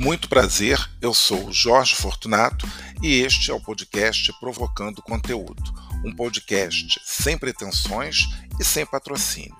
Muito prazer, eu sou Jorge Fortunato e este é o podcast Provocando Conteúdo, um podcast sem pretensões e sem patrocínio.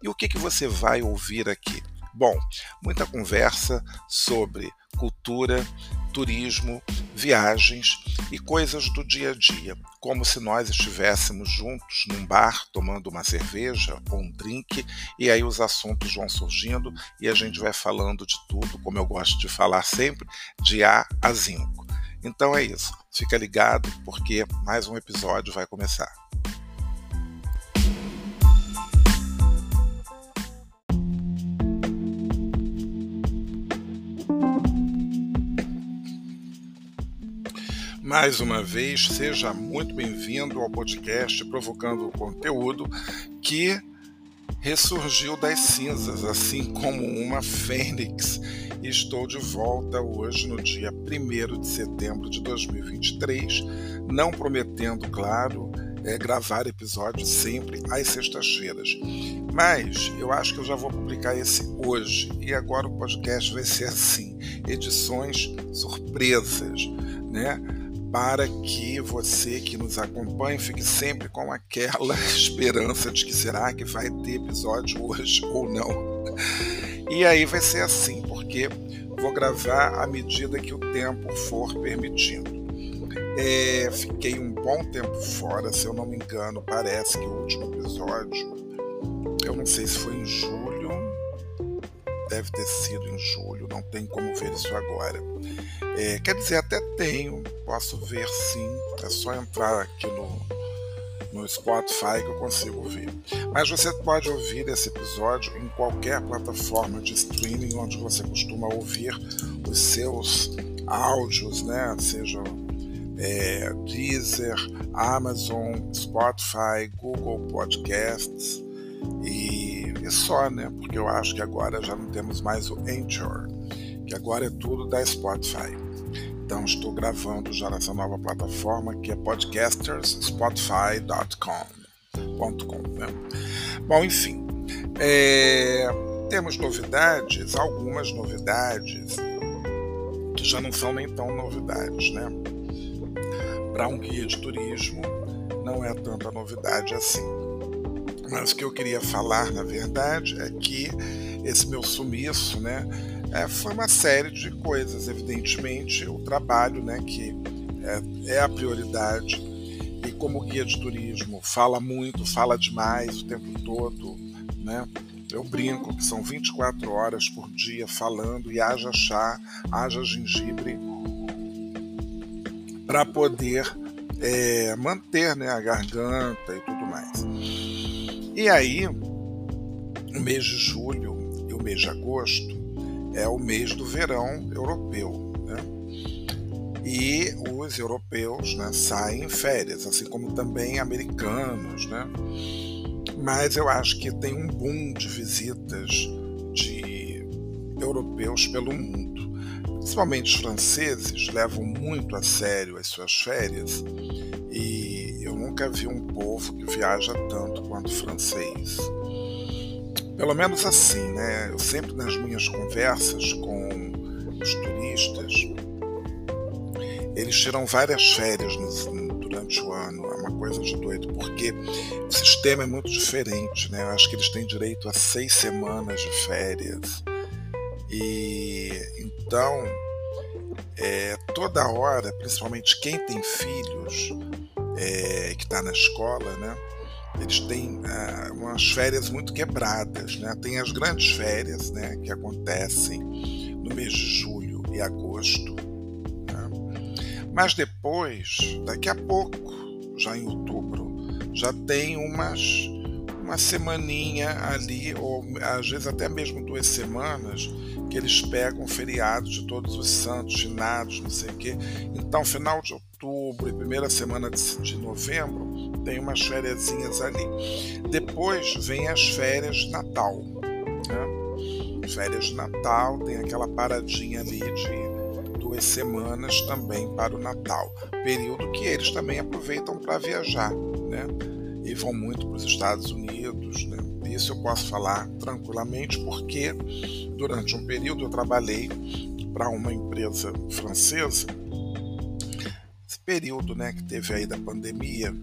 E o que, que você vai ouvir aqui? Bom, muita conversa sobre cultura, turismo, viagens e coisas do dia a dia, como se nós estivéssemos juntos num bar tomando uma cerveja ou um drink, e aí os assuntos vão surgindo e a gente vai falando de tudo, como eu gosto de falar sempre, de A a Zinco. Então é isso, fica ligado porque mais um episódio vai começar. Mais uma vez, seja muito bem-vindo ao podcast Provocando o Conteúdo, que ressurgiu das cinzas, assim como uma fênix. Estou de volta hoje, no dia 1 de setembro de 2023, não prometendo, claro, é, gravar episódios sempre às sextas-feiras. Mas eu acho que eu já vou publicar esse hoje. E agora o podcast vai ser assim: edições surpresas, né? Para que você que nos acompanha fique sempre com aquela esperança de que será que vai ter episódio hoje ou não. E aí vai ser assim, porque vou gravar à medida que o tempo for permitindo. É, fiquei um bom tempo fora, se eu não me engano, parece que o último episódio, eu não sei se foi em julho, deve ter sido em julho, não tem como ver isso agora. É, quer dizer, até tenho, posso ver sim, é só entrar aqui no, no Spotify que eu consigo ver. Mas você pode ouvir esse episódio em qualquer plataforma de streaming onde você costuma ouvir os seus áudios, né? Seja é, Deezer, Amazon, Spotify, Google Podcasts e, e só, né? Porque eu acho que agora já não temos mais o Anchor, que agora é tudo da Spotify. Então estou gravando já nessa nova plataforma que é podcasterspotify.com. Né? Bom, enfim, é, temos novidades, algumas novidades que já não são nem tão novidades, né? Para um guia de turismo não é tanta novidade assim. Mas o que eu queria falar, na verdade, é que esse meu sumiço, né, é, foi uma série de coisas. Evidentemente, o trabalho, né, que é, é a prioridade. E como guia de turismo, fala muito, fala demais o tempo todo, né? Eu brinco que são 24 horas por dia falando e haja chá, haja gengibre para poder é, manter né, a garganta e tudo mais. E aí, o mês de julho e o mês de agosto é o mês do verão europeu. Né? E os europeus né, saem em férias, assim como também americanos. Né? Mas eu acho que tem um boom de visitas de europeus pelo mundo. Principalmente os franceses levam muito a sério as suas férias e eu nunca vi um povo que viaja tanto quanto o francês. Pelo menos assim, né? Eu sempre nas minhas conversas com os turistas, eles tiram várias férias no, durante o ano. É uma coisa de doido, porque o sistema é muito diferente, né? Eu acho que eles têm direito a seis semanas de férias. E então, é, toda hora, principalmente quem tem filhos, é, que está na escola, né? Eles têm ah, umas férias muito quebradas, né? Tem as grandes férias, né, que acontecem no mês de julho e agosto. Né? Mas depois, daqui a pouco, já em outubro, já tem umas uma semaninha ali, ou às vezes até mesmo duas semanas, que eles pegam feriados de todos os santos, finados, não sei o quê. Então, final de outubro e primeira semana de, de novembro, tem umas férias ali. Depois vem as férias de Natal. Né? Férias de Natal, tem aquela paradinha ali de duas semanas também para o Natal. Período que eles também aproveitam para viajar. Né? E vão muito para os Estados Unidos. Né? Isso eu posso falar tranquilamente porque durante um período eu trabalhei para uma empresa francesa. Esse período né, que teve aí da pandemia,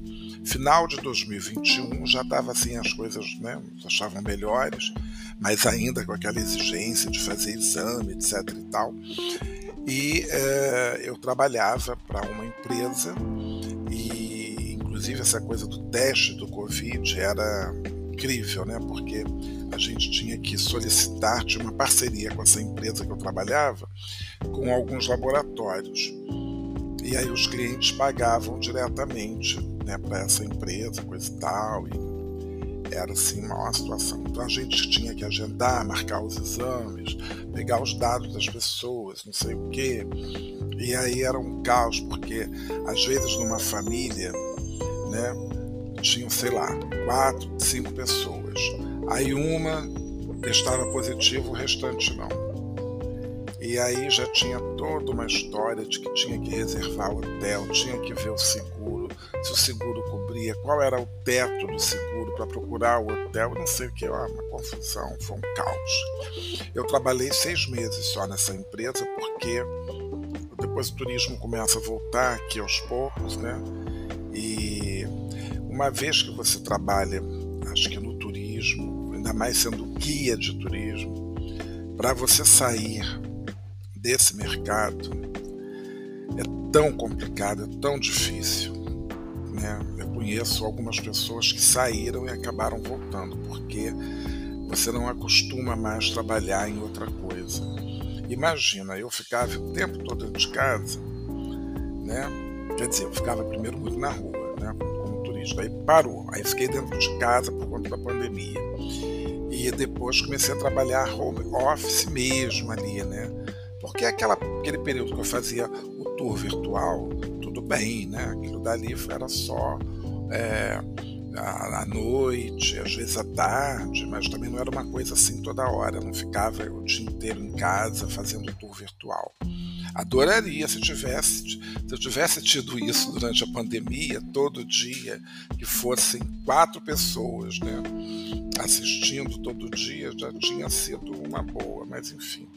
final de 2021, já estava assim, as coisas né, achavam melhores, mas ainda com aquela exigência de fazer exame, etc. e tal. E é, eu trabalhava para uma empresa e, inclusive, essa coisa do teste do Covid era incrível, né? Porque a gente tinha que solicitar, tinha uma parceria com essa empresa que eu trabalhava, com alguns laboratórios. E aí os clientes pagavam diretamente né, para essa empresa, coisa e tal. E era assim uma situação. Então a gente tinha que agendar, marcar os exames, pegar os dados das pessoas, não sei o quê. E aí era um caos, porque às vezes numa família, né, tinham, sei lá, quatro, cinco pessoas. Aí uma testava positivo, o restante não. E aí já tinha toda uma história de que tinha que reservar o hotel, tinha que ver o seguro, se o seguro cobria, qual era o teto do seguro para procurar o hotel, não sei o que, uma confusão, foi um caos. Eu trabalhei seis meses só nessa empresa porque depois o turismo começa a voltar aqui aos poucos, né? E uma vez que você trabalha, acho que no turismo, ainda mais sendo guia de turismo, para você sair desse mercado é tão complicado, é tão difícil. Né? Eu conheço algumas pessoas que saíram e acabaram voltando, porque você não acostuma mais trabalhar em outra coisa. Imagina, eu ficava o tempo todo dentro de casa, né? Quer dizer, eu ficava primeiro muito na rua, né? Como turista. Aí parou. Aí fiquei dentro de casa por conta da pandemia. E depois comecei a trabalhar home office mesmo ali, né? Porque aquela, aquele período que eu fazia o tour virtual, bem, né? Aquilo dali era só é, à noite, às vezes à tarde, mas também não era uma coisa assim toda hora. Não ficava o dia inteiro em casa fazendo tour virtual. Adoraria se tivesse, se eu tivesse tido isso durante a pandemia, todo dia, que fossem quatro pessoas, né? Assistindo todo dia, já tinha sido uma boa, mas enfim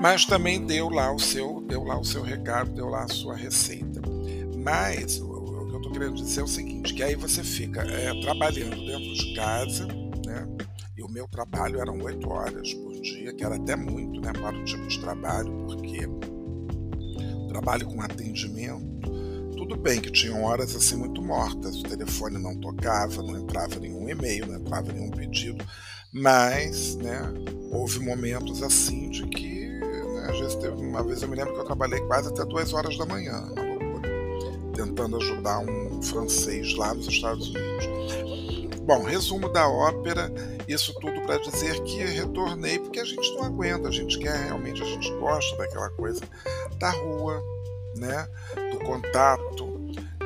mas também deu lá o seu, deu lá o seu recado, deu lá a sua receita. Mas o, o que eu estou querendo dizer é o seguinte, que aí você fica é, trabalhando dentro de casa, né? E o meu trabalho eram oito horas por dia, que era até muito, né, para o tipo de trabalho, porque trabalho com atendimento, tudo bem que tinham horas assim muito mortas, o telefone não tocava, não entrava nenhum e-mail, não entrava nenhum pedido, mas, né, houve momentos assim de que às vezes teve uma vez eu me lembro que eu trabalhei quase até duas horas da manhã, uma loucura, tentando ajudar um francês lá nos Estados Unidos. Bom, resumo da ópera, isso tudo para dizer que retornei porque a gente não aguenta, a gente quer realmente, a gente gosta daquela coisa da rua, né, do contato,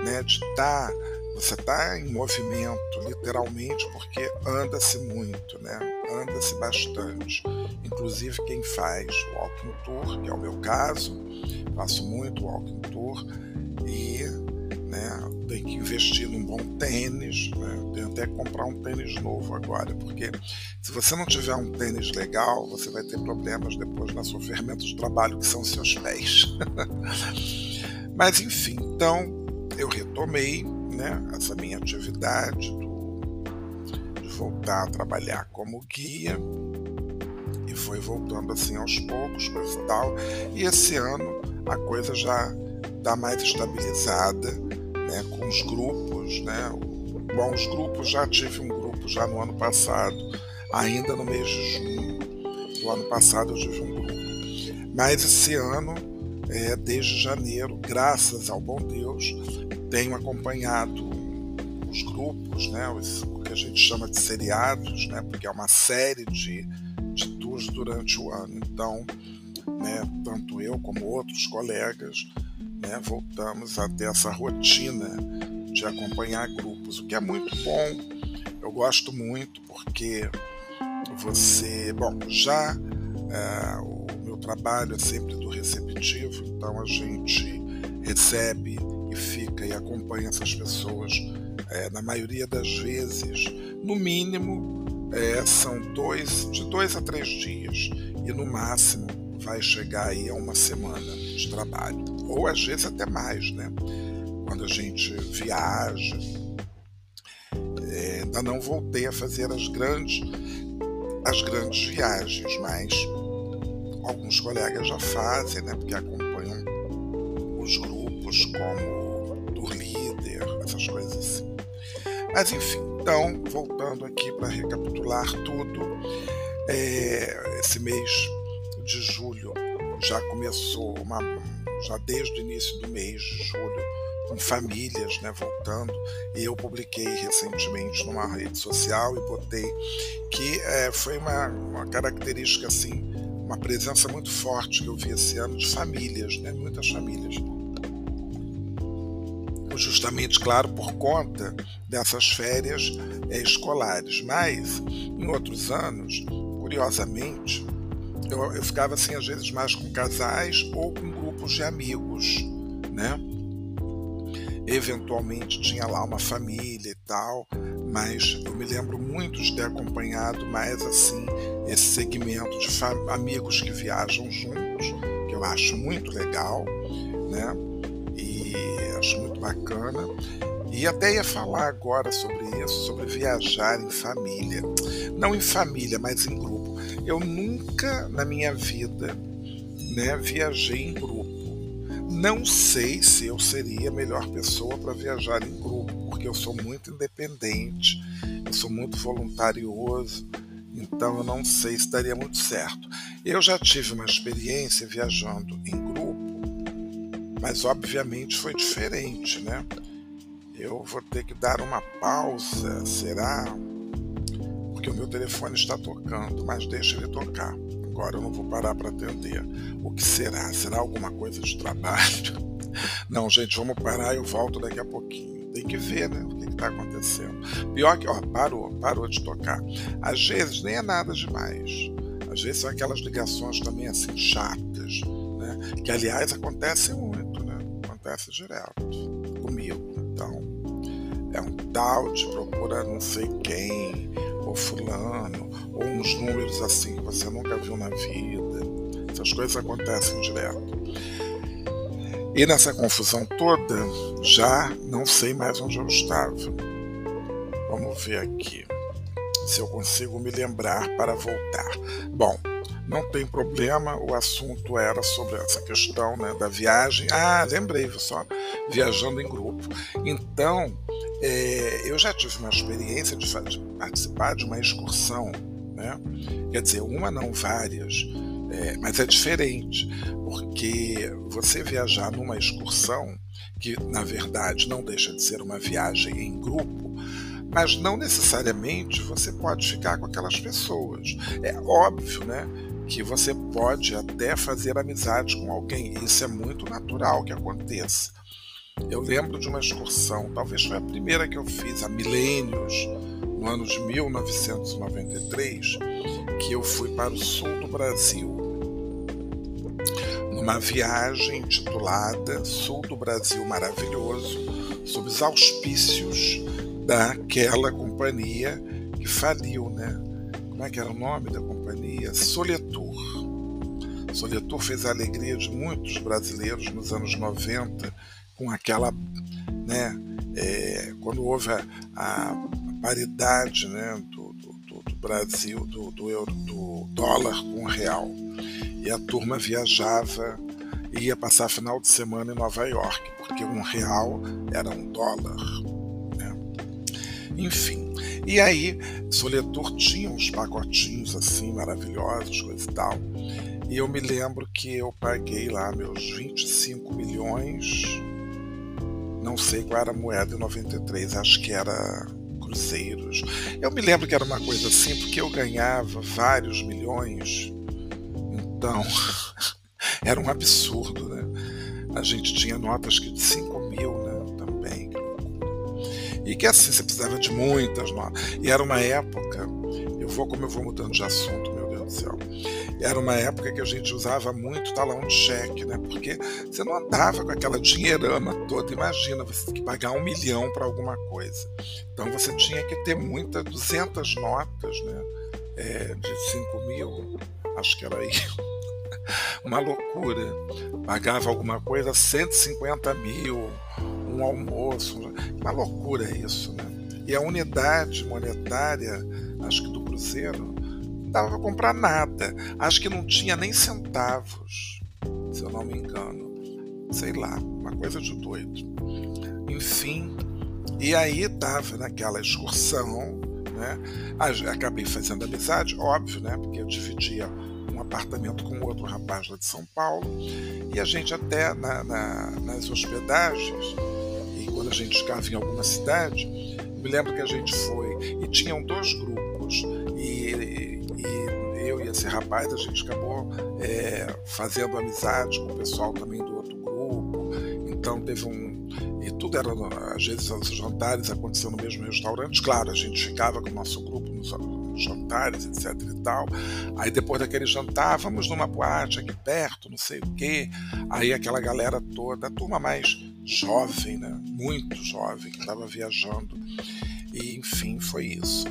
né, de estar tá você está em movimento, literalmente, porque anda-se muito, né? Anda-se bastante. Inclusive quem faz walking tour, que é o meu caso, faço muito walking tour e né, tem que investir num bom tênis, né? Tem até que comprar um tênis novo agora, porque se você não tiver um tênis legal, você vai ter problemas depois na sua ferramenta de trabalho, que são seus pés. Mas enfim, então eu retomei né, essa minha atividade do, de voltar a trabalhar como guia e foi voltando assim aos poucos, coisa e tal. E esse ano a coisa já está mais estabilizada, né, com os grupos, né? Bom, os grupos já tive um grupo já no ano passado, ainda no mês de junho do ano passado eu tive um grupo. Mas esse ano, é, desde janeiro, graças ao bom Deus, tenho acompanhado os grupos, né, os, o que a gente chama de seriados, né, porque é uma série de, de tours durante o ano. Então, né, tanto eu como outros colegas né, voltamos a ter essa rotina de acompanhar grupos, o que é muito bom. Eu gosto muito porque você, bom, já é, o meu trabalho é sempre do receptivo, então a gente recebe e fica e acompanha essas pessoas, é, na maioria das vezes, no mínimo, é, são dois, de dois a três dias, e no máximo vai chegar aí a uma semana de trabalho, ou às vezes até mais, né? Quando a gente viaja. É, ainda não voltei a fazer as grandes, as grandes viagens, mas alguns colegas já fazem, né? Porque acompanham os grupos como Tour Líder, essas coisas assim. Mas enfim, então, voltando aqui para recapitular tudo, é, esse mês de julho já começou uma, já desde o início do mês de julho com famílias, né, voltando. E eu publiquei recentemente numa rede social e botei que é, foi uma, uma característica assim, uma presença muito forte que eu vi esse ano de famílias, né, muitas famílias. Justamente, claro, por conta dessas férias é, escolares, mas em outros anos, curiosamente, eu, eu ficava assim às vezes mais com casais ou com grupos de amigos, né? Eventualmente tinha lá uma família e tal, mas eu me lembro muito de ter acompanhado mais assim esse segmento de amigos que viajam juntos, que eu acho muito legal, né? Acho muito bacana. E até ia falar agora sobre isso, sobre viajar em família. Não em família, mas em grupo. Eu nunca na minha vida né, viajei em grupo. Não sei se eu seria a melhor pessoa para viajar em grupo, porque eu sou muito independente, eu sou muito voluntarioso, então eu não sei se daria muito certo. Eu já tive uma experiência viajando em mas obviamente foi diferente, né? Eu vou ter que dar uma pausa, será? porque o meu telefone está tocando, mas deixa ele tocar. Agora eu não vou parar para atender. O que será? Será alguma coisa de trabalho? Não, gente, vamos parar e eu volto daqui a pouquinho. Tem que ver, né? O que está acontecendo. Pior que, ó, parou, parou de tocar. Às vezes nem é nada demais. Às vezes são aquelas ligações também assim chatas, né? Que aliás acontecem Acontece direto comigo. Então, é um tal de procurar não sei quem, ou fulano, ou uns números assim que você nunca viu na vida. Essas coisas acontecem direto. E nessa confusão toda, já não sei mais onde eu estava. Vamos ver aqui se eu consigo me lembrar para voltar. Bom, não tem problema, o assunto era sobre essa questão né, da viagem. Ah, lembrei, só viajando em grupo. Então, é, eu já tive uma experiência de, de, participar de uma excursão, né? quer dizer, uma não, várias, é, mas é diferente, porque você viajar numa excursão, que na verdade não deixa de ser uma viagem em grupo, mas não necessariamente você pode ficar com aquelas pessoas. É óbvio, né? Que você pode até fazer amizade com alguém, isso é muito natural que aconteça. Eu lembro de uma excursão, talvez foi a primeira que eu fiz há milênios, no ano de 1993, que eu fui para o sul do Brasil, numa viagem intitulada Sul do Brasil Maravilhoso, sob os auspícios daquela companhia que faliu, né? Como é que era o nome da companhia? Soletur. Soletur fez a alegria de muitos brasileiros nos anos 90 com aquela, né, é, quando houve a, a paridade né, do, do, do, Brasil, do, do, euro, do dólar com o real. E a turma viajava e ia passar final de semana em Nova York, porque um real era um dólar. Né? Enfim. E aí, Soletur tinha uns pacotinhos assim maravilhosos, coisa e tal. E eu me lembro que eu paguei lá meus 25 milhões não sei qual era a moeda em 93, acho que era cruzeiros. Eu me lembro que era uma coisa assim, porque eu ganhava vários milhões, então era um absurdo, né? A gente tinha notas que de 5 mil, né? E que assim, você precisava de muitas notas. E era uma época, eu vou como eu vou mudando de assunto, meu Deus do céu era uma época que a gente usava muito talão de cheque, né? Porque você não andava com aquela dinheirama toda. Imagina, você tem que pagar um milhão para alguma coisa. Então você tinha que ter muitas, 200 notas, né? É, de 5 mil, acho que era aí. Uma loucura. Pagava alguma coisa 150 mil, um almoço, uma loucura isso, né? E a unidade monetária, acho que do Cruzeiro, não dava para comprar nada. Acho que não tinha nem centavos, se eu não me engano. Sei lá, uma coisa de doido. Enfim, e aí estava naquela excursão, né? Acabei fazendo amizade, óbvio, né? Porque eu dividia um apartamento com outro rapaz lá de São Paulo. E a gente até na, na, nas hospedagens, e quando a gente ficava em alguma cidade, me lembro que a gente foi e tinham dois grupos. E, e eu e esse rapaz, a gente acabou é, fazendo amizade com o pessoal também do outro grupo. Então teve um, e tudo era, às vezes, os jantares aconteciam no mesmo restaurante. Claro, a gente ficava com o nosso grupo jantares, etc e tal. Aí depois daquele jantar, vamos numa boate aqui perto, não sei o quê. Aí aquela galera toda, a turma mais jovem, né? Muito jovem, que estava viajando. E enfim, foi isso.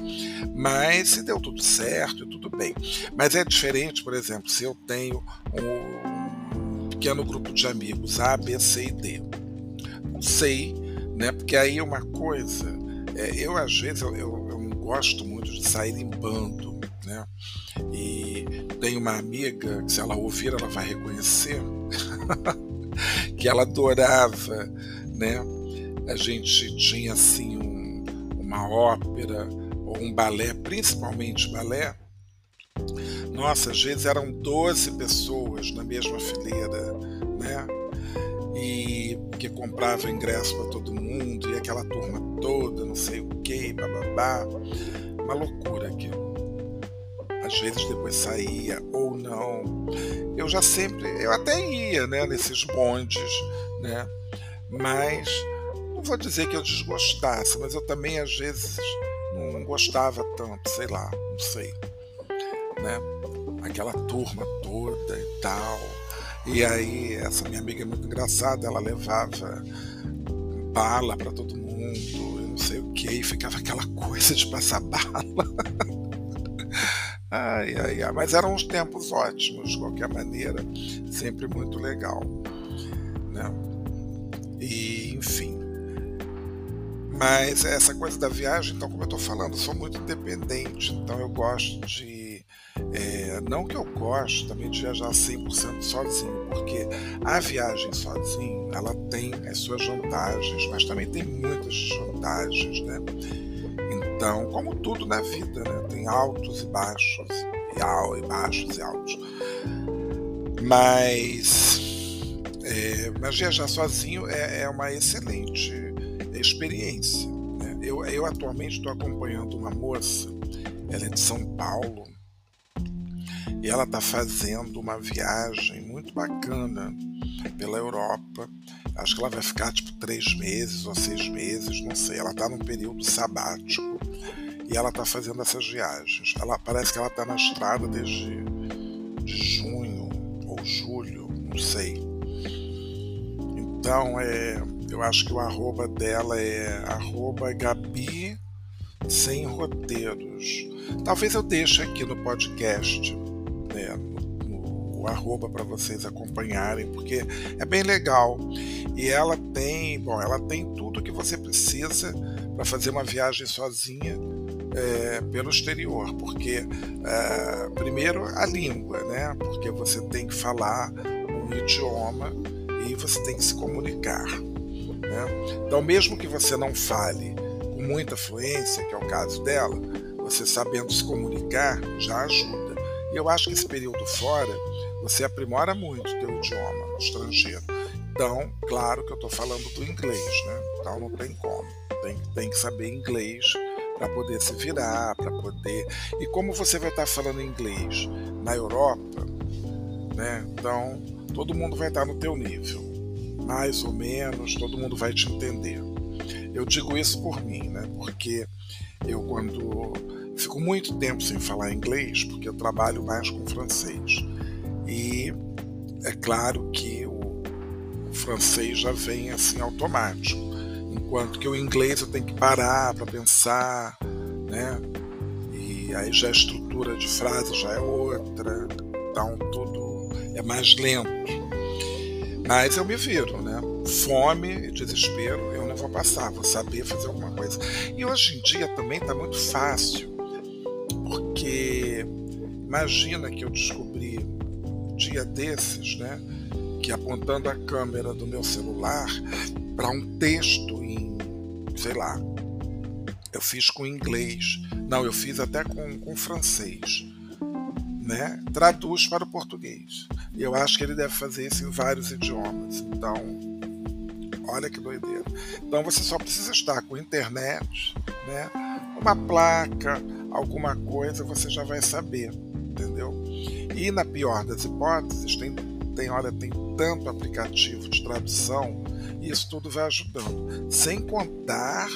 Mas se deu tudo certo e tudo bem. Mas é diferente, por exemplo, se eu tenho um pequeno grupo de amigos A, B, C e D não sei, né? Porque aí uma coisa, é, eu às vezes eu, eu, gosto muito de sair em bando, né? E tem uma amiga que se ela ouvir ela vai reconhecer que ela adorava, né? A gente tinha assim um, uma ópera ou um balé, principalmente balé. Nossa, às vezes eram 12 pessoas na mesma fileira, né? E que comprava ingresso para todo mundo e aquela turma toda, não sei o que, bababá. Uma loucura aquilo. Às vezes depois saía ou não. Eu já sempre, eu até ia, né, nesses bondes, né? Mas não vou dizer que eu desgostasse, mas eu também às vezes não gostava tanto, sei lá, não sei, né? Aquela turma toda e tal e aí, essa minha amiga é muito engraçada, ela levava bala para todo mundo, eu não sei o que, e ficava aquela coisa de passar bala. ai, ai, ai. Mas eram uns tempos ótimos, de qualquer maneira, sempre muito legal. Né? E, enfim. Mas essa coisa da viagem, então, como eu estou falando, sou muito independente, então eu gosto de é, não que eu gosto também de viajar 100% sozinho, porque a viagem sozinho ela tem as suas vantagens, mas também tem muitas vantagens, né? Então, como tudo na vida, né? tem altos e baixos, e, al, e baixos e altos. Mas, é, mas viajar sozinho é, é uma excelente experiência. Né? Eu, eu atualmente estou acompanhando uma moça, ela é de São Paulo, e ela está fazendo uma viagem muito bacana pela Europa. Acho que ela vai ficar tipo três meses ou seis meses, não sei. Ela está num período sabático e ela está fazendo essas viagens. Ela parece que ela está na estrada desde de junho ou julho, não sei. Então é, eu acho que o arroba dela é arroba Gabi sem roteiros. Talvez eu deixe aqui no podcast né, no, no arroba para vocês acompanharem, porque é bem legal. E ela tem, bom, ela tem tudo que você precisa para fazer uma viagem sozinha é, pelo exterior, porque é, primeiro a língua, né? Porque você tem que falar um idioma e você tem que se comunicar. Né? Então, mesmo que você não fale com muita fluência, que é o caso dela, você sabendo se comunicar já ajuda. E eu acho que esse período fora, você aprimora muito o teu idioma estrangeiro. Então, claro que eu estou falando do inglês, né? Então não tem como. Tem, tem que saber inglês para poder se virar, para poder. E como você vai estar tá falando inglês na Europa, né? Então todo mundo vai estar tá no teu nível, mais ou menos, todo mundo vai te entender. Eu digo isso por mim, né? Porque eu quando Fico muito tempo sem falar inglês porque eu trabalho mais com francês. E é claro que o, francês já vem assim automático, enquanto que o inglês eu tenho que parar para pensar, né? E aí já a estrutura de frase já é outra, então tudo é mais lento. Mas eu me viro, né? Fome e desespero eu não vou passar, vou saber fazer alguma coisa. E hoje em dia também está muito fácil, porque imagina que eu descobri dia desses, né? Que apontando a câmera do meu celular para um texto em, sei lá, eu fiz com inglês, não, eu fiz até com, com francês né, traduz para o português. E eu acho que ele deve fazer isso em vários idiomas. Então, olha que doideira. Então você só precisa estar com internet, né, uma placa, alguma coisa, você já vai saber, entendeu? E na pior das hipóteses, tem, tem, olha, tem tanto aplicativo de tradução e isso tudo vai ajudando. Sem contar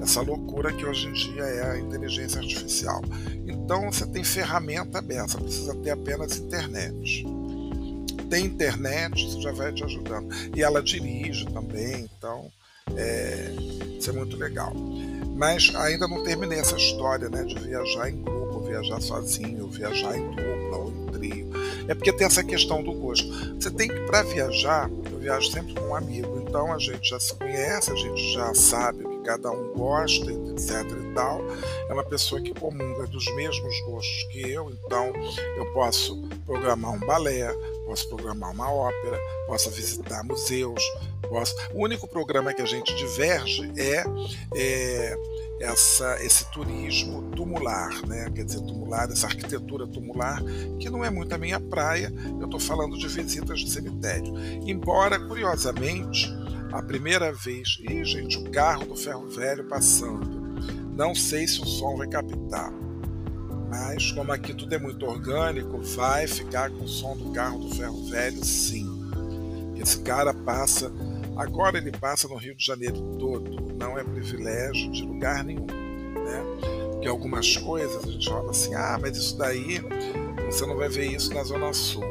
essa loucura que hoje em dia é a inteligência artificial. Então você tem ferramenta aberta, precisa ter apenas internet. Tem internet, isso já vai te ajudando. E ela dirige também, então é, isso é muito legal. Mas ainda não terminei essa história né, de viajar em grupo, viajar sozinho, viajar em dupla ou em trio. É porque tem essa questão do gosto. Você tem que, para viajar, eu viajo sempre com um amigo, então a gente já se conhece, a gente já sabe cada um gosta, etc e tal. É uma pessoa que comunga dos mesmos gostos que eu, então eu posso programar um balé, posso programar uma ópera, posso visitar museus, posso. O único programa que a gente diverge é, é essa, esse turismo tumular, né? quer dizer, tumular, essa arquitetura tumular, que não é muito a minha praia, eu estou falando de visitas de cemitério. Embora, curiosamente, a primeira vez. Ih, gente, o carro do ferro velho passando. Não sei se o som vai captar. Mas como aqui tudo é muito orgânico, vai ficar com o som do carro do ferro velho, sim. Esse cara passa. Agora ele passa no Rio de Janeiro todo. Não é privilégio de lugar nenhum. Né? Porque algumas coisas a gente fala assim, ah, mas isso daí você não vai ver isso na Zona Sul.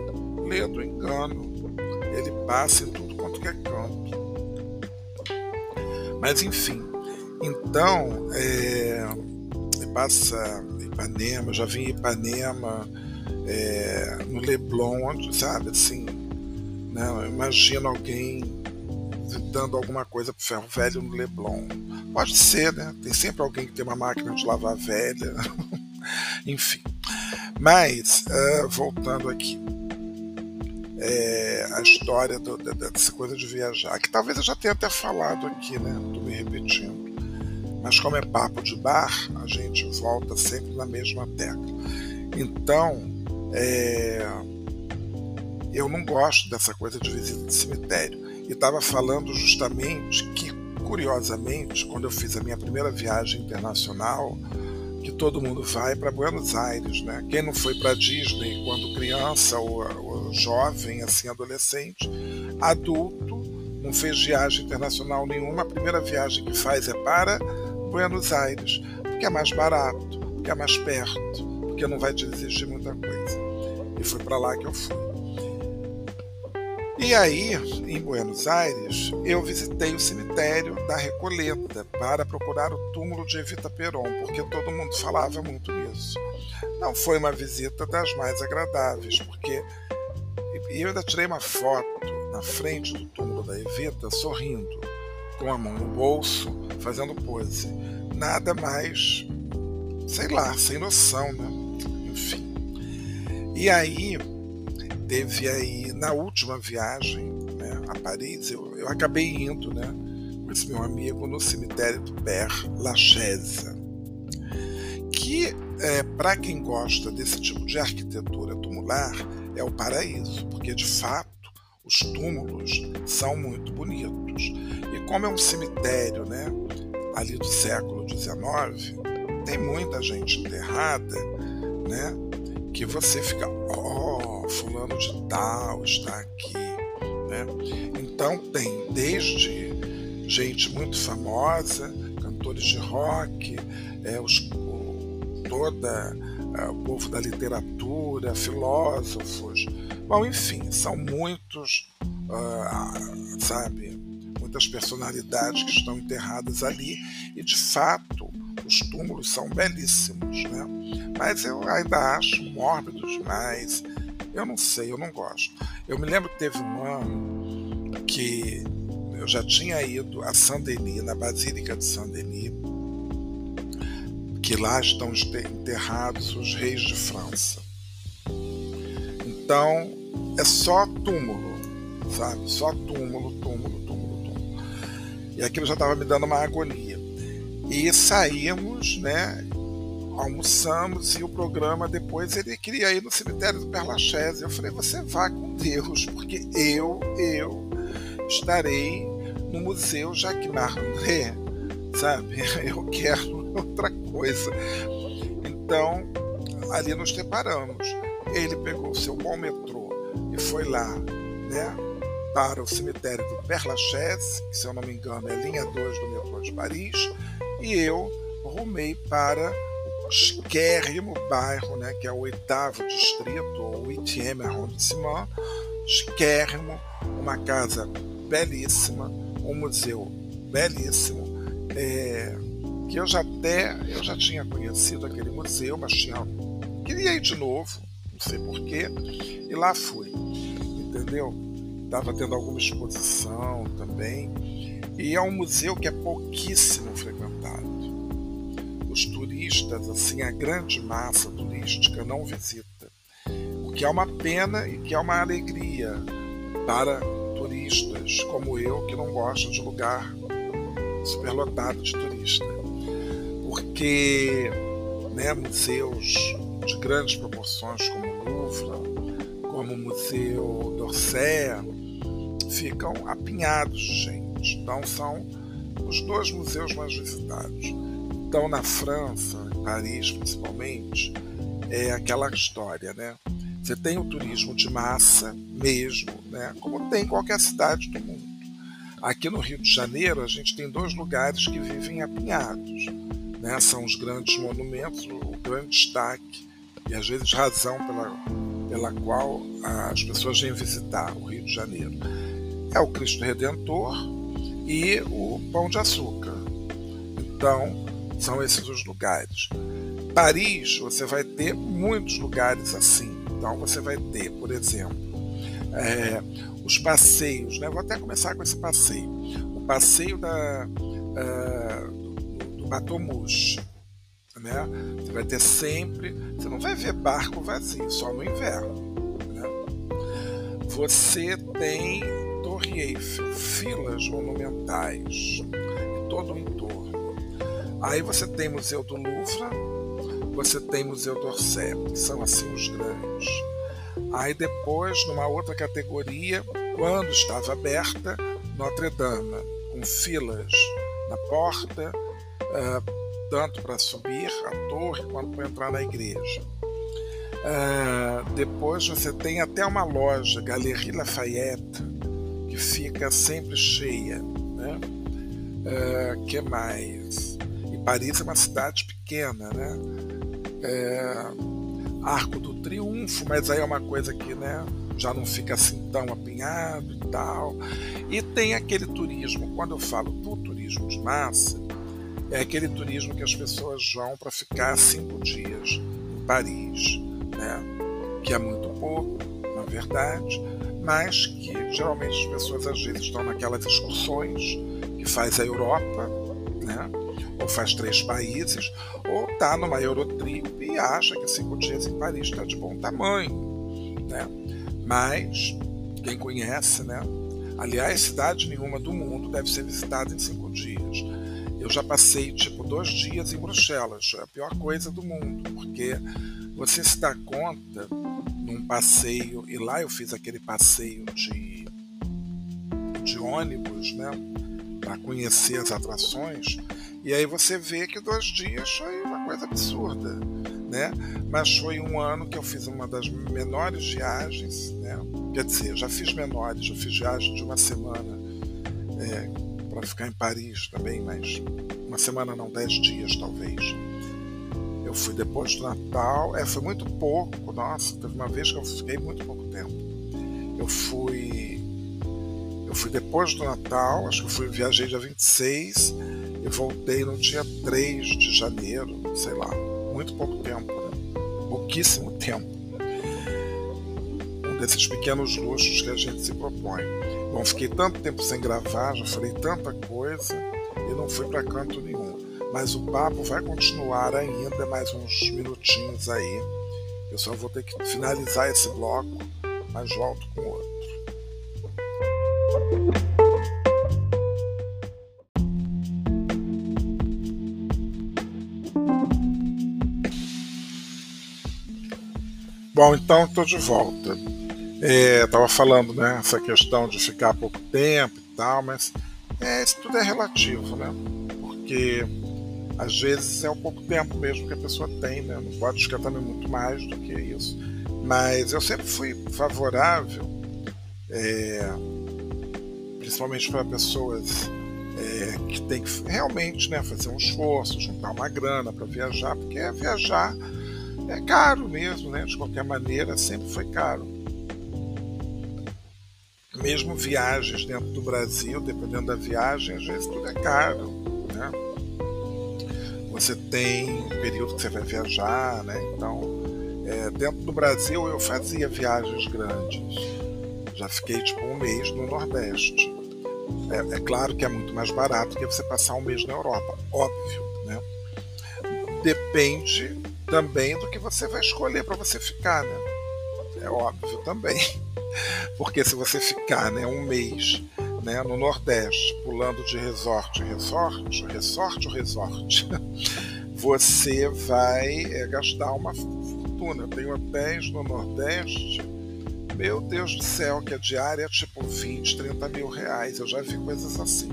Lê do engano. Ele passa em tudo quanto é campo. Mas enfim, então é, passa Ipanema, já vim em Ipanema, é, no Leblon, sabe, assim, né, eu imagino alguém dando alguma coisa pro ferro velho no Leblon. Pode ser, né? Tem sempre alguém que tem uma máquina de lavar velha. Enfim. Mas, uh, voltando aqui é, a história do, dessa coisa de viajar, que talvez eu já tenha até falado aqui, né? Estou me repetindo. Mas como é papo de bar, a gente volta sempre na mesma tecla. Então, é, eu não gosto dessa coisa de visita de cemitério. E estava falando justamente que, curiosamente, quando eu fiz a minha primeira viagem internacional, que todo mundo vai para Buenos Aires, né? Quem não foi para Disney quando criança ou, ou, jovem, assim, adolescente, adulto, não fez viagem internacional nenhuma, a primeira viagem que faz é para Buenos Aires, porque é mais barato, porque é mais perto, porque não vai te exigir muita coisa. E foi para lá que eu fui. E aí, em Buenos Aires, eu visitei o cemitério da Recoleta para procurar o túmulo de Evita Peron, porque todo mundo falava muito nisso. Não foi uma visita das mais agradáveis, porque eu ainda tirei uma foto na frente do túmulo da Evita sorrindo, com a mão no bolso, fazendo pose. Nada mais, sei lá, sem noção, né? Enfim. E aí, teve aí na última viagem né, a Paris, eu, eu acabei indo né, com esse meu amigo no cemitério do Père Lachaise, que é, para quem gosta desse tipo de arquitetura tumular é o paraíso, porque de fato os túmulos são muito bonitos. E como é um cemitério né, ali do século XIX, tem muita gente enterrada, né, que você fica, oh, fulano de tal está aqui. Né? Então tem desde gente muito famosa, cantores de rock, é, os, toda é, o povo da literatura, filósofos. Bom, enfim, são muitos, uh, sabe, muitas personalidades que estão enterradas ali e de fato os túmulos são belíssimos, né? Mas eu ainda acho mórbido demais. Eu não sei, eu não gosto. Eu me lembro que teve um ano que eu já tinha ido a Saint-Denis, na Basílica de Saint-Denis, que lá estão enterrados os reis de França. Então, é só túmulo, sabe? Só túmulo, túmulo, túmulo, túmulo. E aquilo já estava me dando uma agonia. E saímos, né? Almoçamos e o programa depois ele queria ir no cemitério do Père Lachaise. Eu falei, você vá com Deus, porque eu, eu estarei no Museu Jacques Marandré, sabe? Eu quero outra coisa. Então, ali nos separamos. Ele pegou o seu metrô e foi lá, né? Para o cemitério do Père Lachaise, que se eu não me engano é linha 2 do metrô de Paris, e eu rumei para o chiquérrimo bairro, né, que é o oitavo distrito, ou oitième arrondissement, chiquérrimo, uma casa belíssima, um museu belíssimo, é, que eu já até eu já tinha conhecido aquele museu, mas tinha, queria ir de novo, não sei porquê, e lá fui, entendeu? Estava tendo alguma exposição também, e é um museu que é pouquíssimo frequentado. Os turistas, assim, a grande massa turística não visita, o que é uma pena e que é uma alegria para turistas como eu que não gosto de lugar superlotado de turista. Porque né, museus de grandes proporções como como o Museu d'Orsay, ficam apinhados gente. Então são os dois museus mais visitados. Então na França, em Paris principalmente, é aquela história, né? Você tem o turismo de massa mesmo, né? como tem em qualquer cidade do mundo. Aqui no Rio de Janeiro, a gente tem dois lugares que vivem apinhados. Né? São os grandes monumentos, o grande destaque e às vezes razão pela, pela qual as pessoas vêm visitar o Rio de Janeiro. É o Cristo Redentor e o Pão de Açúcar. Então, são esses os lugares. Paris, você vai ter muitos lugares assim. Então você vai ter, por exemplo, é, os passeios, né? Vou até começar com esse passeio. O passeio da, uh, do, Batomush, né? Você vai ter sempre, você não vai ver barco vazio, só no inverno. Né? Você tem Torre Eiffel, filas monumentais e todo o entorno. Aí você tem Museu do Louvre, você tem Museu d'Orsay, que são assim os grandes. Aí depois, numa outra categoria, quando estava aberta, Notre Dame, com filas na porta, uh, tanto para subir a torre quanto para entrar na igreja. Uh, depois você tem até uma loja, Galerie Lafayette, que fica sempre cheia. Né? Uh, que mais? E Paris é uma cidade pequena, né? é, Arco do Triunfo, mas aí é uma coisa que né, já não fica assim tão apinhado e tal. E tem aquele turismo, quando eu falo do turismo de massa, é aquele turismo que as pessoas vão para ficar cinco dias em Paris, né? que é muito pouco, na verdade, mas que geralmente as pessoas às vezes estão naquelas excursões que faz a Europa, né? ou faz três países, ou está numa Eurotrip e acha que cinco dias em Paris está de bom tamanho. Né? Mas, quem conhece, né? aliás, cidade nenhuma do mundo deve ser visitada em cinco dias. Eu já passei tipo dois dias em Bruxelas, é a pior coisa do mundo, porque você se dá conta num passeio, e lá eu fiz aquele passeio de, de ônibus, né? Para conhecer as atrações, e aí você vê que dois dias foi uma coisa absurda, né? Mas foi um ano que eu fiz uma das menores viagens, né? Quer dizer, já fiz menores, já fiz viagem de uma semana é, para ficar em Paris também, mas uma semana não, dez dias talvez. Eu fui depois do Natal, é, foi muito pouco, nossa, teve uma vez que eu fiquei muito pouco tempo. Eu fui. Eu fui depois do Natal, acho que eu fui, viajei dia 26 e voltei no dia 3 de janeiro, sei lá, muito pouco tempo, né? pouquíssimo tempo. desses pequenos luxos que a gente se propõe. Bom, fiquei tanto tempo sem gravar, já falei tanta coisa e não fui para canto nenhum. Mas o papo vai continuar ainda mais uns minutinhos aí. Eu só vou ter que finalizar esse bloco, mas volto com outro. Bom, então estou de volta. Estava é, falando, né, essa questão de ficar pouco tempo e tal, mas é, isso tudo é relativo, né? Porque às vezes é o pouco tempo mesmo que a pessoa tem, né? Não pode ficar também muito mais do que isso. Mas eu sempre fui favorável, é, principalmente para pessoas é, que têm que realmente né, fazer um esforço, juntar uma grana para viajar, porque viajar é caro mesmo, né? De qualquer maneira, sempre foi caro. Mesmo viagens dentro do Brasil, dependendo da viagem, às vezes tudo é caro, né? Você tem um período que você vai viajar, né? Então, é, dentro do Brasil eu fazia viagens grandes. Já fiquei tipo um mês no Nordeste. É, é claro que é muito mais barato que você passar um mês na Europa, óbvio, né? Depende também do que você vai escolher para você ficar, né? É óbvio também. Porque se você ficar né, um mês né, no Nordeste, pulando de resort em resort, resort resort, você vai é, gastar uma fortuna. Eu tenho hotéis no Nordeste, meu Deus do céu, que a diária é tipo 20, 30 mil reais. Eu já vi coisas assim.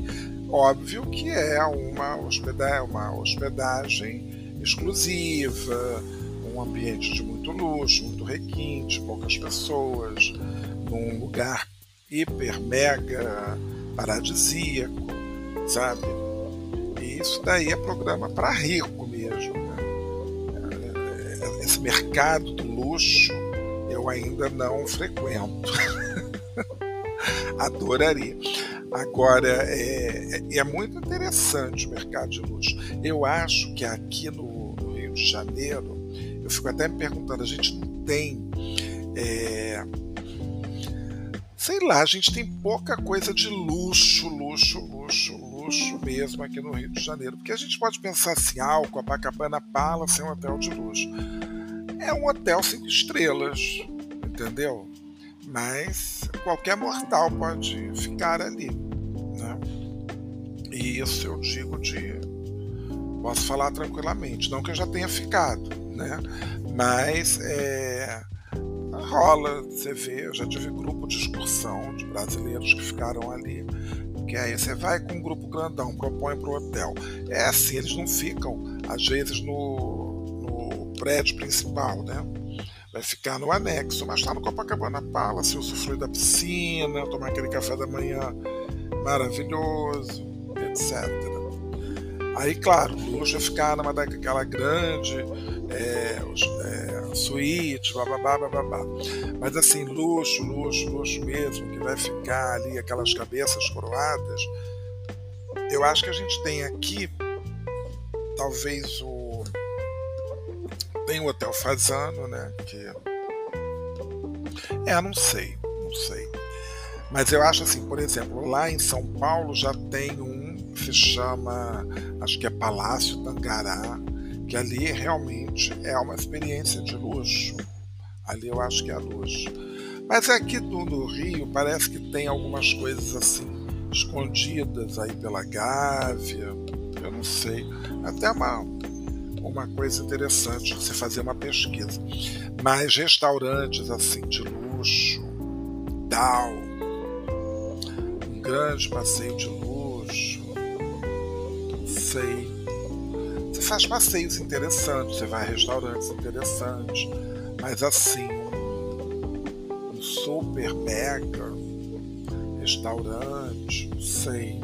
Óbvio que é uma hospedagem, uma hospedagem exclusiva, um ambiente de muito luxo, muito requinte, poucas pessoas, num lugar hiper, mega paradisíaco, sabe? E isso daí é programa para rico mesmo. Né? Esse mercado do luxo eu ainda não frequento. Adoraria. Agora, é, é, é, muito interessante o mercado de luxo. Eu acho que aqui no, no Rio de Janeiro, eu fico até me perguntando, a gente não tem. É, sei lá, a gente tem pouca coisa de luxo, luxo, luxo, luxo mesmo aqui no Rio de Janeiro. Porque a gente pode pensar assim, ah, o Copacabana Palace é um hotel de luxo. É um hotel cinco estrelas, entendeu? Mas qualquer mortal pode ficar ali. Né? E isso eu digo de. Posso falar tranquilamente. Não que eu já tenha ficado, né? Mas é, rola, você vê, eu já tive grupo de excursão de brasileiros que ficaram ali. Que aí você vai com um grupo grandão, propõe para o hotel. É assim, eles não ficam, às vezes, no, no prédio principal, né? vai ficar no anexo, mas está no Copacabana Palace, usufruir da piscina, tomar aquele café da manhã maravilhoso, etc. Aí, claro, o luxo é ficar numa daquela grande é, é, suíte, bababá, bababá. Mas assim, luxo, luxo, luxo mesmo, que vai ficar ali aquelas cabeças coroadas, eu acho que a gente tem aqui talvez o tem o Hotel Fazano, né? Que é, não sei, não sei. Mas eu acho assim, por exemplo, lá em São Paulo já tem um que se chama, acho que é Palácio Tangará, que ali realmente é uma experiência de luxo. Ali eu acho que é luxo. Mas aqui no, no Rio parece que tem algumas coisas assim escondidas aí pela Gávea, eu não sei. Até uma, uma coisa interessante de se fazer uma pesquisa. Mas restaurantes assim de luxo, tal, um grande passeio de luxo, sei. Faz passeios interessantes, você vai a restaurantes interessantes, mas assim, um super mega restaurante, não sei.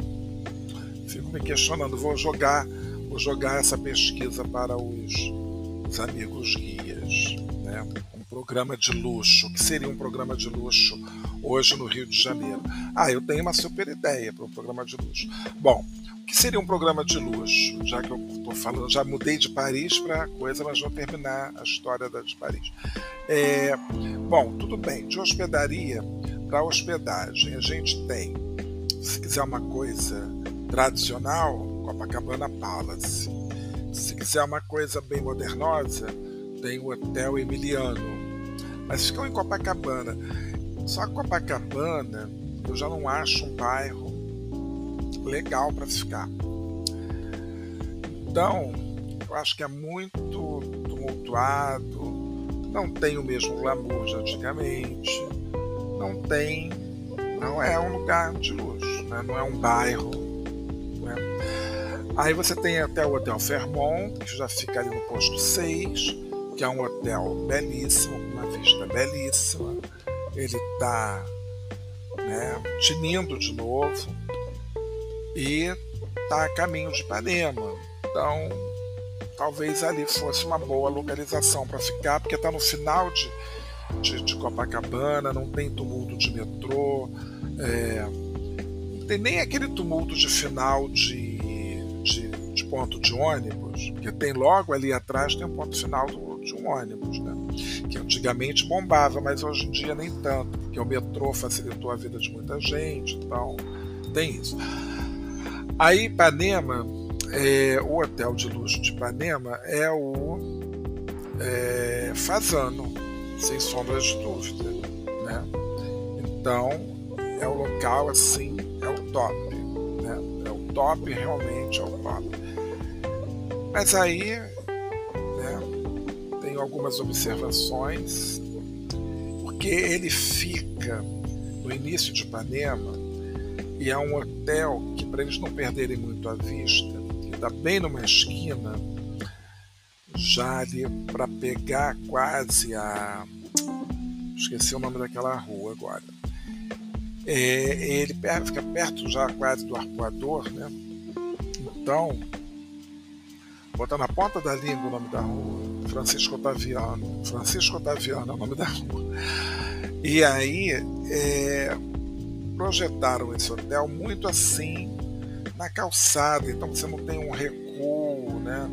Fico me questionando, vou jogar vou jogar essa pesquisa para os, os amigos guias, né? com programa de luxo. O que seria um programa de luxo hoje no Rio de Janeiro? Ah, eu tenho uma super ideia para um programa de luxo. Bom, que seria um programa de luxo? Já que eu estou falando, já mudei de Paris para coisa, mas vou terminar a história da de Paris. É, bom, tudo bem. De hospedaria para hospedagem, a gente tem, se quiser uma coisa tradicional, Copacabana Palace. Se quiser uma coisa bem modernosa, tem o Hotel Emiliano mas ficam em Copacabana. Só Copacabana eu já não acho um bairro legal para ficar. Então, eu acho que é muito tumultuado, não tem o mesmo glamour de antigamente, não tem, não é um lugar de luxo, né? não é um bairro. Né? Aí você tem até o Hotel Fairmont, que já fica ali no posto 6, que é um hotel belíssimo, vista belíssima, ele está né, tinindo de novo e está a caminho de Ipanema. Então, talvez ali fosse uma boa localização para ficar, porque está no final de, de, de, Copacabana, não tem tumulto de metrô, é, não tem nem aquele tumulto de final de, de, de ponto de ônibus, porque tem logo ali atrás tem um ponto final do, de um ônibus, né? que antigamente bombava, mas hoje em dia nem tanto, porque o metrô facilitou a vida de muita gente, então tem isso. Aí Ipanema, é, o hotel de luxo de Ipanema é o é, Fazano, sem sombras de dúvida. Né? Então é o local assim, é o top. Né? É o top, realmente é o top. Mas aí algumas observações, porque ele fica no início de Ipanema e é um hotel que, para eles não perderem muito a vista, está bem numa esquina, já ali para pegar quase a. Esqueci o nome daquela rua agora. É, ele fica perto já quase do arpoador, né? Então, botar na ponta da língua o nome da rua, Francisco Otaviano. Francisco Otaviano é o nome da rua. E aí é, projetaram esse hotel muito assim na calçada, então você não tem um recuo, né?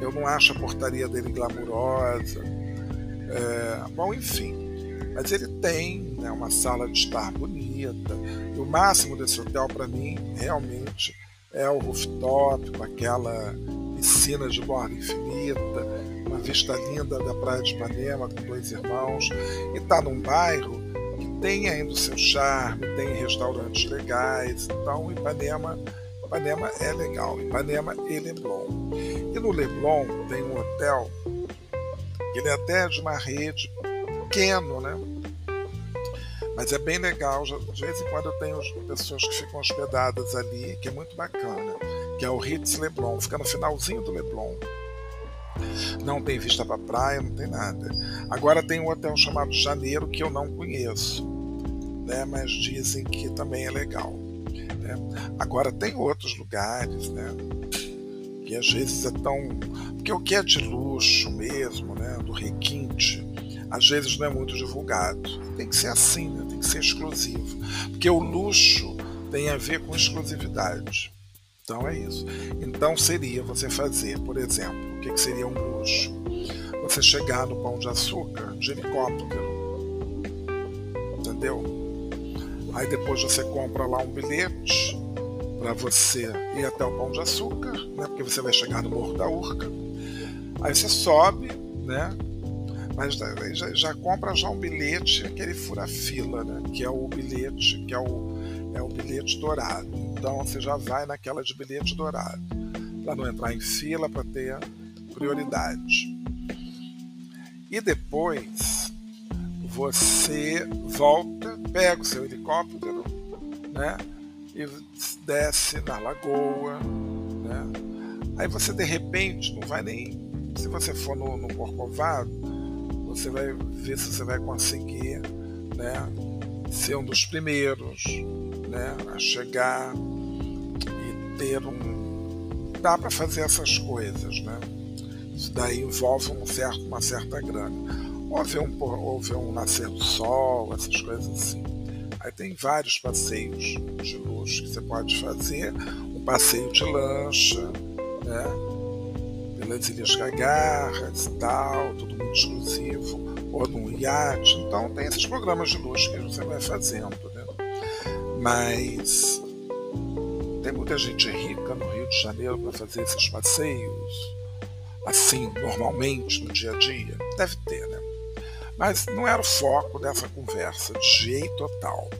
Eu não acho a portaria dele glamurosa. É, bom, enfim. Mas ele tem né, uma sala de estar bonita. E o máximo desse hotel, para mim, realmente é o rooftop, com aquela piscina de borda infinita, uma vista linda da praia de Ipanema com dois irmãos, e está num bairro tem ainda o seu charme, tem restaurantes legais, então Ipanema, Ipanema é legal, Ipanema e Leblon. E no Leblon tem um hotel, ele é até de uma rede pequeno, né? Mas é bem legal, de vez em quando eu tenho pessoas que ficam hospedadas ali, que é muito bacana que é o Ritz Leblon, fica no finalzinho do Leblon. Não tem vista para praia, não tem nada. Agora tem um hotel chamado Janeiro que eu não conheço, né? mas dizem que também é legal. Né? Agora tem outros lugares, né? Que às vezes é tão. Porque o que é de luxo mesmo, né? Do requinte, às vezes não é muito divulgado. Tem que ser assim, né? tem que ser exclusivo. Porque o luxo tem a ver com exclusividade. Então é isso. Então seria você fazer, por exemplo, o que, que seria um luxo? Você chegar no Pão de Açúcar de helicóptero. Entendeu? Aí depois você compra lá um bilhete para você ir até o Pão de Açúcar, né? Porque você vai chegar no Morro da Urca. Aí você sobe, né? Mas já, já compra já um bilhete, aquele fura-fila, né? Que é o bilhete, que é o, é o bilhete dourado. Então você já vai naquela de bilhete dourado, para não entrar em fila, para ter prioridade. E depois você volta, pega o seu helicóptero, né? E desce na lagoa, né? Aí você de repente não vai nem. Se você for no, no Corcovado, você vai ver se você vai conseguir, né? Ser um dos primeiros, né? A chegar ter um. dá para fazer essas coisas, né? Isso daí envolve um certo, uma certa grana. Ou um, um nascer do sol, essas coisas assim. Aí tem vários passeios de luxo que você pode fazer, um passeio de lancha, né? Pelas Ilhas Gagarras e tal, tudo muito exclusivo, ou num iate. Então tem esses programas de luxo que você vai fazendo, né? Mas tem muita gente rica no Rio de Janeiro para fazer esses passeios, assim, normalmente, no dia a dia? Deve ter, né? Mas não era o foco dessa conversa, de jeito total.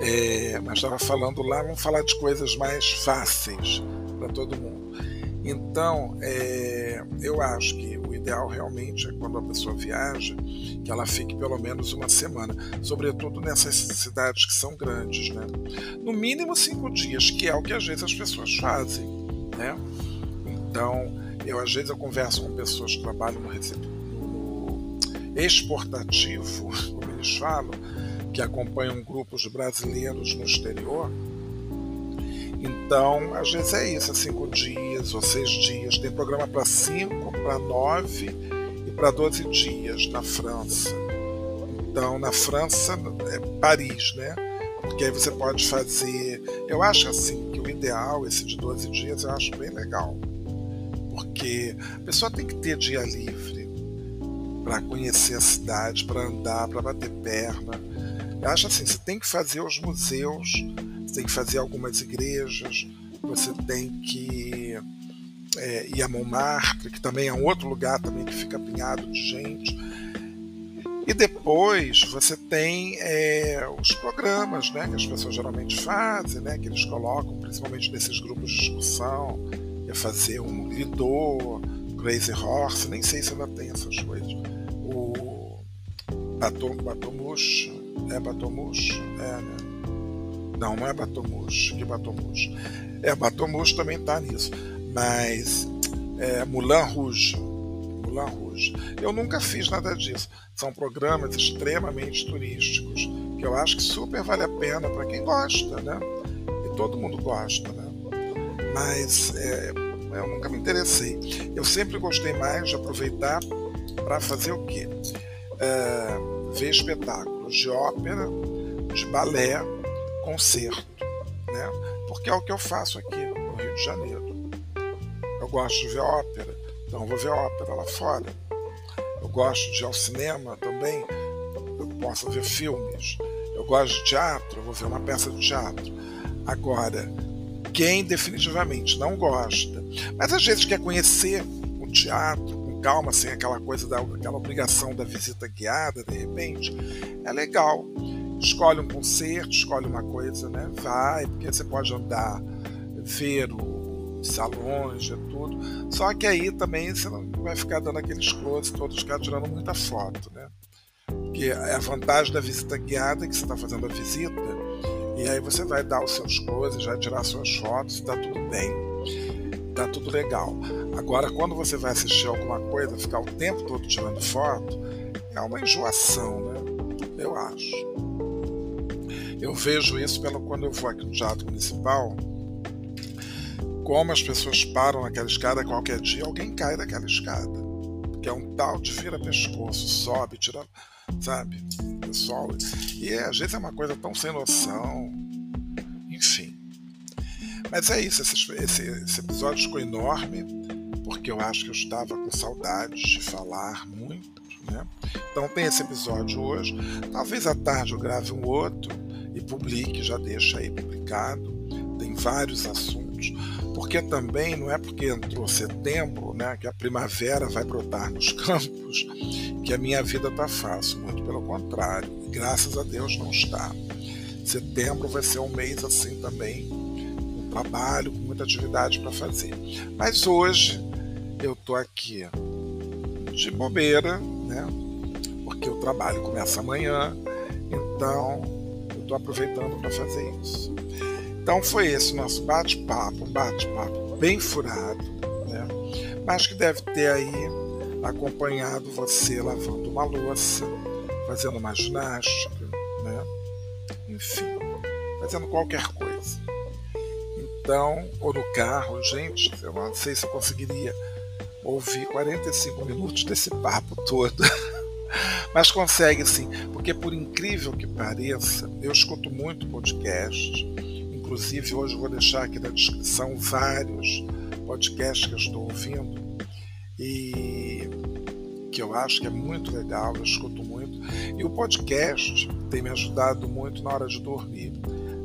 É, mas estava falando lá, vamos falar de coisas mais fáceis para todo mundo. Então, é, eu acho que o ideal realmente é quando a pessoa viaja, que ela fique pelo menos uma semana, sobretudo nessas cidades que são grandes, né? No mínimo cinco dias, que é o que às vezes as pessoas fazem, né? Então, eu às vezes eu converso com pessoas que trabalham no, exportativo, como eles falam, que acompanham grupos brasileiros no exterior. Então, às vezes é isso, é cinco dias ou seis dias. Tem programa para cinco, para nove e para doze dias na França. Então, na França, é Paris, né? Porque aí você pode fazer. Eu acho assim que o ideal, esse de 12 dias, eu acho bem legal. Porque a pessoa tem que ter dia livre para conhecer a cidade, para andar, para bater perna. Eu acho assim, você tem que fazer os museus, você tem que fazer algumas igrejas, você tem que é, ir a Montmartre, que também é um outro lugar também que fica apinhado de gente. E depois você tem é, os programas né, que as pessoas geralmente fazem, né, que eles colocam, principalmente nesses grupos de discussão, é fazer um Lido, Crazy Horse, nem sei se ainda tem essas coisas Batom, Batomush, é Batomush? É, né? Não, não é Batomush, que Batomush? É, Batomush também tá nisso, mas é Mulan Rouge, Mulan Rouge. Eu nunca fiz nada disso. São programas extremamente turísticos que eu acho que super vale a pena para quem gosta, né? E todo mundo gosta, né? Mas é, eu nunca me interessei. Eu sempre gostei mais de aproveitar para fazer o quê? É, ver espetáculos de ópera, de balé, concerto, né? Porque é o que eu faço aqui no Rio de Janeiro. Eu gosto de ver ópera, então vou ver ópera lá fora. Eu gosto de ir ao cinema também, eu posso ver filmes. Eu gosto de teatro, vou ver uma peça de teatro. Agora, quem definitivamente não gosta, mas às vezes quer conhecer o teatro, calma, sem aquela coisa da aquela obrigação da visita guiada, de repente, é legal. Escolhe um concerto, escolhe uma coisa, né? Vai, porque você pode andar, ver os salões e tudo. Só que aí também você não vai ficar dando aqueles close todos ficar tirando muita foto, né? Porque a vantagem da visita guiada é que você está fazendo a visita e aí você vai dar os seus closes, vai tirar suas fotos e tá tudo bem. Tá tudo legal. Agora, quando você vai assistir alguma coisa, ficar o tempo todo tirando foto, é uma enjoação, né? Eu acho. Eu vejo isso pelo quando eu vou aqui no Teatro Municipal, como as pessoas param naquela escada, qualquer dia alguém cai daquela escada. Que é um tal de vira-pescoço, sobe, tira, sabe? Pessoal. E às vezes é uma coisa tão sem noção. Mas é isso, esse, esse, esse episódio ficou enorme porque eu acho que eu estava com saudades de falar muito. Né? Então tem esse episódio hoje. Talvez à tarde eu grave um outro e publique, já deixa aí publicado. Tem vários assuntos. Porque também não é porque entrou setembro, né, que a primavera vai brotar nos campos, que a minha vida está fácil. Muito pelo contrário. Graças a Deus não está. Setembro vai ser um mês assim também, trabalho, com muita atividade para fazer. Mas hoje eu tô aqui de bobeira, né? Porque o trabalho começa amanhã, então eu tô aproveitando para fazer isso. Então foi esse nosso bate-papo, um bate-papo bem furado, né? Mas que deve ter aí acompanhado você lavando uma louça, fazendo uma ginástica, né? Enfim, fazendo qualquer coisa. Então, ou no carro, gente, eu não sei se eu conseguiria ouvir 45 minutos desse papo todo. Mas consegue sim, porque por incrível que pareça, eu escuto muito podcast. Inclusive, hoje vou deixar aqui na descrição vários podcasts que eu estou ouvindo e que eu acho que é muito legal, eu escuto muito. E o podcast tem me ajudado muito na hora de dormir.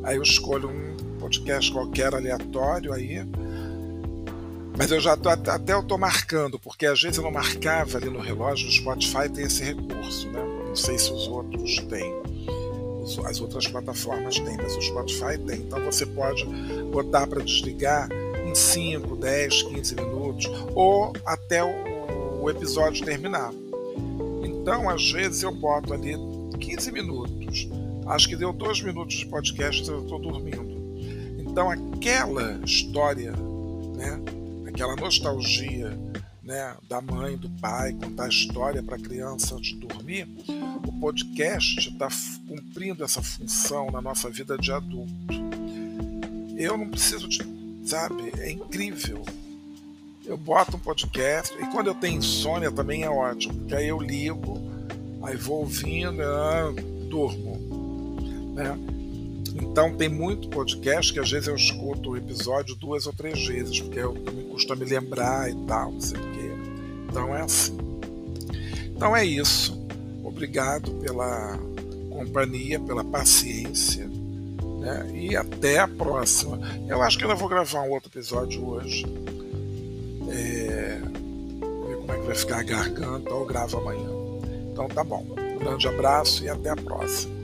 Aí eu escolho um podcast qualquer aleatório aí mas eu já tô, até eu tô marcando, porque às vezes eu não marcava ali no relógio, o Spotify tem esse recurso, né? Não sei se os outros têm. As outras plataformas têm, mas o Spotify tem. Então você pode botar para desligar em 5, 10, 15 minutos, ou até o, o episódio terminar. Então, às vezes, eu boto ali 15 minutos. Acho que deu dois minutos de podcast e eu estou dormindo. Então, aquela história, né? aquela nostalgia né, da mãe, do pai, contar a história para a criança antes de dormir, o podcast está cumprindo essa função na nossa vida de adulto. Eu não preciso de, sabe, é incrível. Eu boto um podcast e quando eu tenho insônia também é ótimo, porque aí eu ligo, aí vou ouvindo, ah, durmo. Né? Então tem muito podcast que às vezes eu escuto o episódio duas ou três vezes, porque eu, me custa me lembrar e tal, não sei o quê. Então é assim. Então é isso. Obrigado pela companhia, pela paciência. Né? E até a próxima. Eu acho que eu vou gravar um outro episódio hoje. É... Ver como é que vai ficar a garganta ou gravo amanhã. Então tá bom. Um grande abraço e até a próxima.